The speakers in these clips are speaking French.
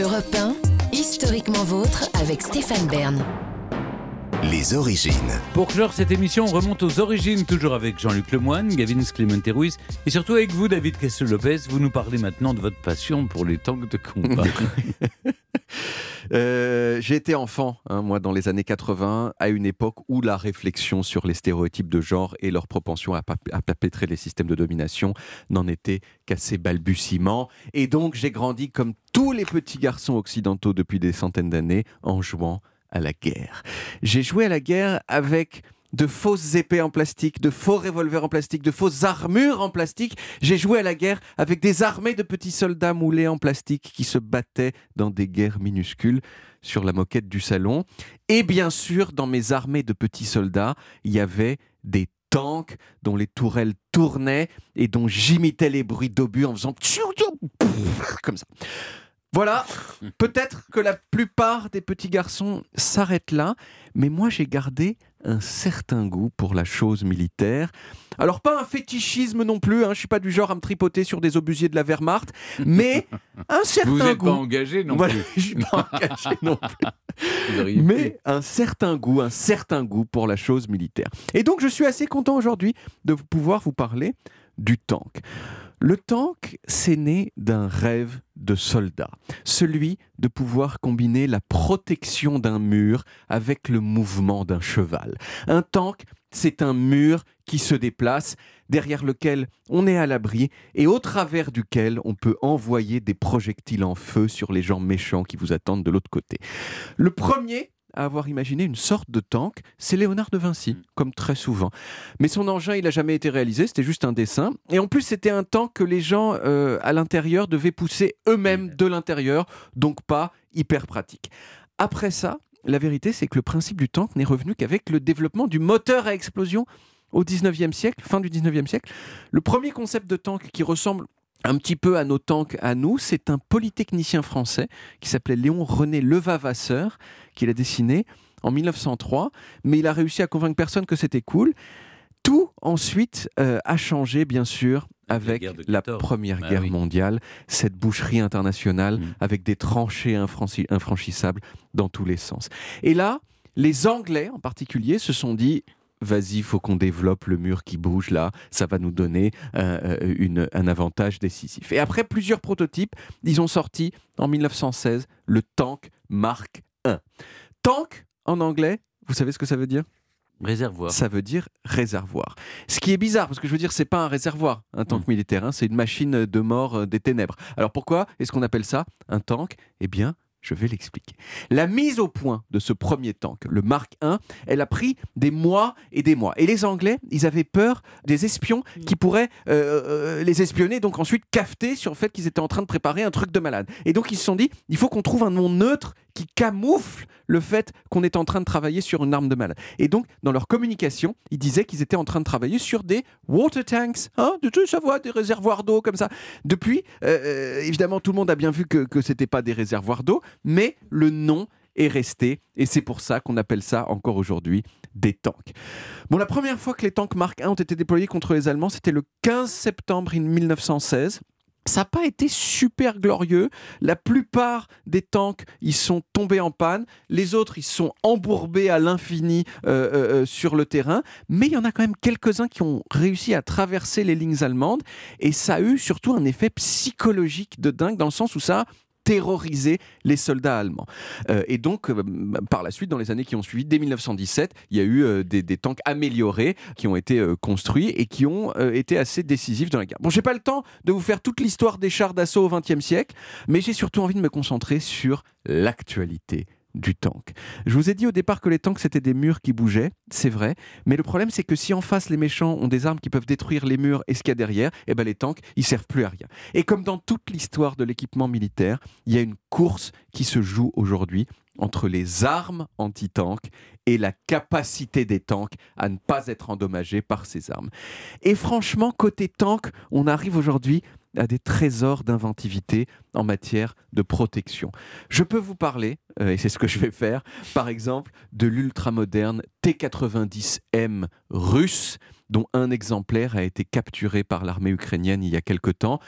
Europe 1, historiquement vôtre avec Stéphane Bern. Les origines. Pour clore cette émission, on remonte aux origines, toujours avec Jean-Luc Lemoyne, Gavin Clemente Ruiz, et surtout avec vous, David Castel-Lopez. Vous nous parlez maintenant de votre passion pour les tanks de combat. Euh, j'ai été enfant, hein, moi, dans les années 80, à une époque où la réflexion sur les stéréotypes de genre et leur propension à, à perpétrer les systèmes de domination n'en était qu'à ses balbutiements. Et donc, j'ai grandi comme tous les petits garçons occidentaux depuis des centaines d'années en jouant à la guerre. J'ai joué à la guerre avec de fausses épées en plastique, de faux revolvers en plastique, de fausses armures en plastique. J'ai joué à la guerre avec des armées de petits soldats moulés en plastique qui se battaient dans des guerres minuscules sur la moquette du salon. Et bien sûr, dans mes armées de petits soldats, il y avait des tanks dont les tourelles tournaient et dont j'imitais les bruits d'obus en faisant comme ça. Voilà, peut-être que la plupart des petits garçons s'arrêtent là, mais moi j'ai gardé un certain goût pour la chose militaire. Alors pas un fétichisme non plus, hein, je suis pas du genre à me tripoter sur des obusiers de la Wehrmacht, mais un certain Vous n'êtes goût. pas engagé non Voilà, plus. je suis pas engagé non plus. Vous. Mais un certain goût, un certain goût pour la chose militaire. Et donc je suis assez content aujourd'hui de vous- pouvoir vous parler du tank. Le tank, c'est né d'un rêve de soldat, celui de pouvoir combiner la protection d'un mur avec le mouvement d'un cheval. Un tank, c'est un mur qui se déplace, derrière lequel on est à l'abri et au travers duquel on peut envoyer des projectiles en feu sur les gens méchants qui vous attendent de l'autre côté. Le premier à avoir imaginé une sorte de tank, c'est Léonard de Vinci, comme très souvent. Mais son engin, il n'a jamais été réalisé, c'était juste un dessin. Et en plus, c'était un tank que les gens euh, à l'intérieur devaient pousser eux-mêmes de l'intérieur, donc pas hyper pratique. Après ça, la vérité, c'est que le principe du tank n'est revenu qu'avec le développement du moteur à explosion au 19e siècle, fin du 19e siècle. Le premier concept de tank qui ressemble un petit peu à nos tanks à nous, c'est un polytechnicien français qui s'appelait Léon René Levavasseur, qui l'a dessiné en 1903, mais il a réussi à convaincre personne que c'était cool. Tout ensuite euh, a changé, bien sûr, avec guerre la 14. Première Bah Guerre oui. mondiale, cette boucherie internationale Mm. avec des tranchées infranchi- infranchissables dans tous les sens. Et là, les Anglais en particulier se sont dit vas-y, faut qu'on développe le mur qui bouge là, ça va nous donner euh, euh, une- un avantage décisif. Et après plusieurs prototypes, ils ont sorti en 1916 le tank Mark I. Tank en anglais, vous savez ce que ça veut dire? Réservoir. ça veut dire réservoir. Ce qui est bizarre, parce que je veux dire, c'est pas un réservoir, un tank Mm. militaire, hein, c'est une machine de mort euh, des ténèbres. Alors pourquoi est-ce qu'on appelle ça un tank? Eh bien, je vais l'expliquer. La mise au point de ce premier tank, le Mark I, elle a pris des mois et des mois. Et les Anglais, ils avaient peur des espions qui pourraient euh, euh, les espionner, donc ensuite cafeter sur le fait qu'ils étaient en train de préparer un truc de malade. Et donc ils se sont dit, il faut qu'on trouve un nom neutre qui camoufle le fait qu'on est en train de travailler sur une arme de malade. Et donc, dans leur communication, ils disaient qu'ils étaient en train de travailler sur des water tanks, hein, de tout savoir, des réservoirs d'eau comme ça. Depuis, euh, évidemment, tout le monde a bien vu que ce n'était pas des réservoirs d'eau, mais le nom est resté, et c'est pour ça qu'on appelle ça encore aujourd'hui des tanks. Bon, la première fois que les tanks Mark I ont été déployés contre les Allemands, c'était le 15 septembre 1916. Ça n'a pas été super glorieux. La plupart des tanks, ils sont tombés en panne. Les autres, ils sont embourbés à l'infini euh, euh, euh, sur le terrain. Mais il y en a quand même quelques-uns qui ont réussi à traverser les lignes allemandes. Et ça a eu surtout un effet psychologique de dingue, dans le sens où ça terrorisé les soldats allemands. Euh, et donc, euh, par la suite, dans les années qui ont suivi, dès 1917, il y a eu euh, des, des tanks améliorés qui ont été construits et qui ont été assez décisifs dans la guerre. Bon, j'ai pas le temps de vous faire toute l'histoire des chars d'assaut au XXe siècle, mais j'ai surtout envie de me concentrer sur l'actualité du tank. Je vous ai dit au départ que les tanks c'était des murs qui bougeaient, c'est vrai, mais le problème c'est que si en face les méchants ont des armes qui peuvent détruire les murs et ce qu'il y a derrière, eh ben les tanks ils servent plus à rien. Et comme dans toute l'histoire de l'équipement militaire, il y a une course qui se joue aujourd'hui entre les armes anti-tanks et la capacité des tanks à ne pas être endommagés par ces armes. Et franchement, côté tank, on arrive aujourd'hui à des trésors d'inventivité en matière de protection. Je peux vous parler, euh, et c'est ce que je vais faire, par exemple, de l'ultramoderne T-90M russe, dont un exemplaire a été capturé par l'armée ukrainienne il y a quelque temps.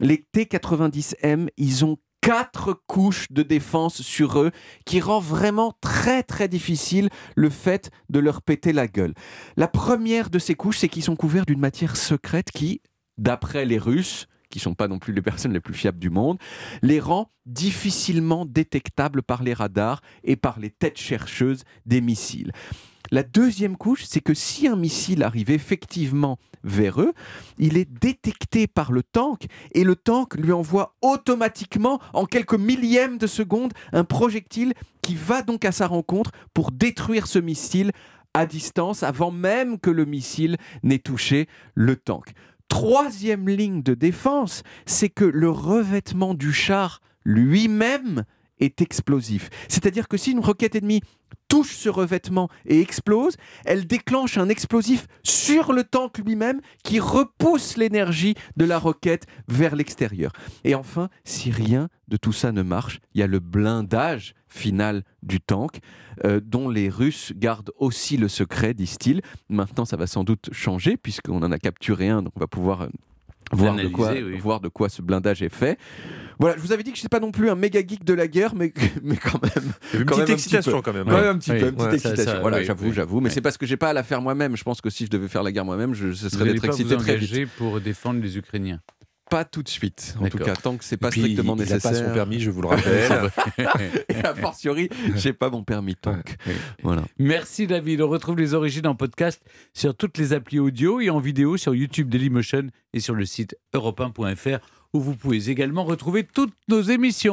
Les T-90M, ils ont quatre couches de défense sur eux qui rend vraiment très très difficile le fait de leur péter la gueule. La première de ces couches, c'est qu'ils sont couverts d'une matière secrète qui, d'après les Russes, qui sont pas non plus les personnes les plus fiables du monde, les rend difficilement détectables par les radars et par les têtes chercheuses des missiles. La deuxième couche, c'est que si un missile arrive effectivement vers eux, il est détecté par le tank et le tank lui envoie automatiquement, en quelques millièmes de seconde, un projectile qui va donc à sa rencontre pour détruire ce missile à distance avant même que le missile n'ait touché le tank. Troisième ligne de défense, c'est que le revêtement du char lui-même est explosif. C'est-à-dire que si une roquette ennemie touche ce revêtement et explose, elle déclenche un explosif sur le tank lui-même qui repousse l'énergie de la roquette vers l'extérieur. Et enfin, si rien de tout ça ne marche, il y a le blindage final du tank, euh, dont les Russes gardent aussi le secret, disent-ils. Maintenant, ça va sans doute changer, puisqu'on en a capturé un, donc on va pouvoir euh, voir, de quoi, oui. voir de quoi ce blindage est fait. Voilà, je vous avais dit que je n'étais pas non plus un méga geek de la guerre, mais, mais quand même. Une Quand petite même un excitation quand même. Quand même un petit Oui. peu, une petite excitation. ça, voilà, oui, j'avoue, oui. j'avoue. Mais c'est parce que j'ai pas à la faire moi-même. Je pense que si je devais faire la guerre moi-même, je, ce serait d'être pas vous excité très vite. pour défendre les Ukrainiens. Pas tout de suite, en tout cas, tant que c'est pas puis, strictement il a pas son nécessaire. permis, je vous le rappelle. Et a fortiori, j'ai pas mon permis tank. Voilà. Merci David. On retrouve les origines en podcast sur toutes les applis audio et en vidéo sur YouTube Dailymotion et sur le site europe1.fr où vous pouvez également retrouver toutes nos émissions.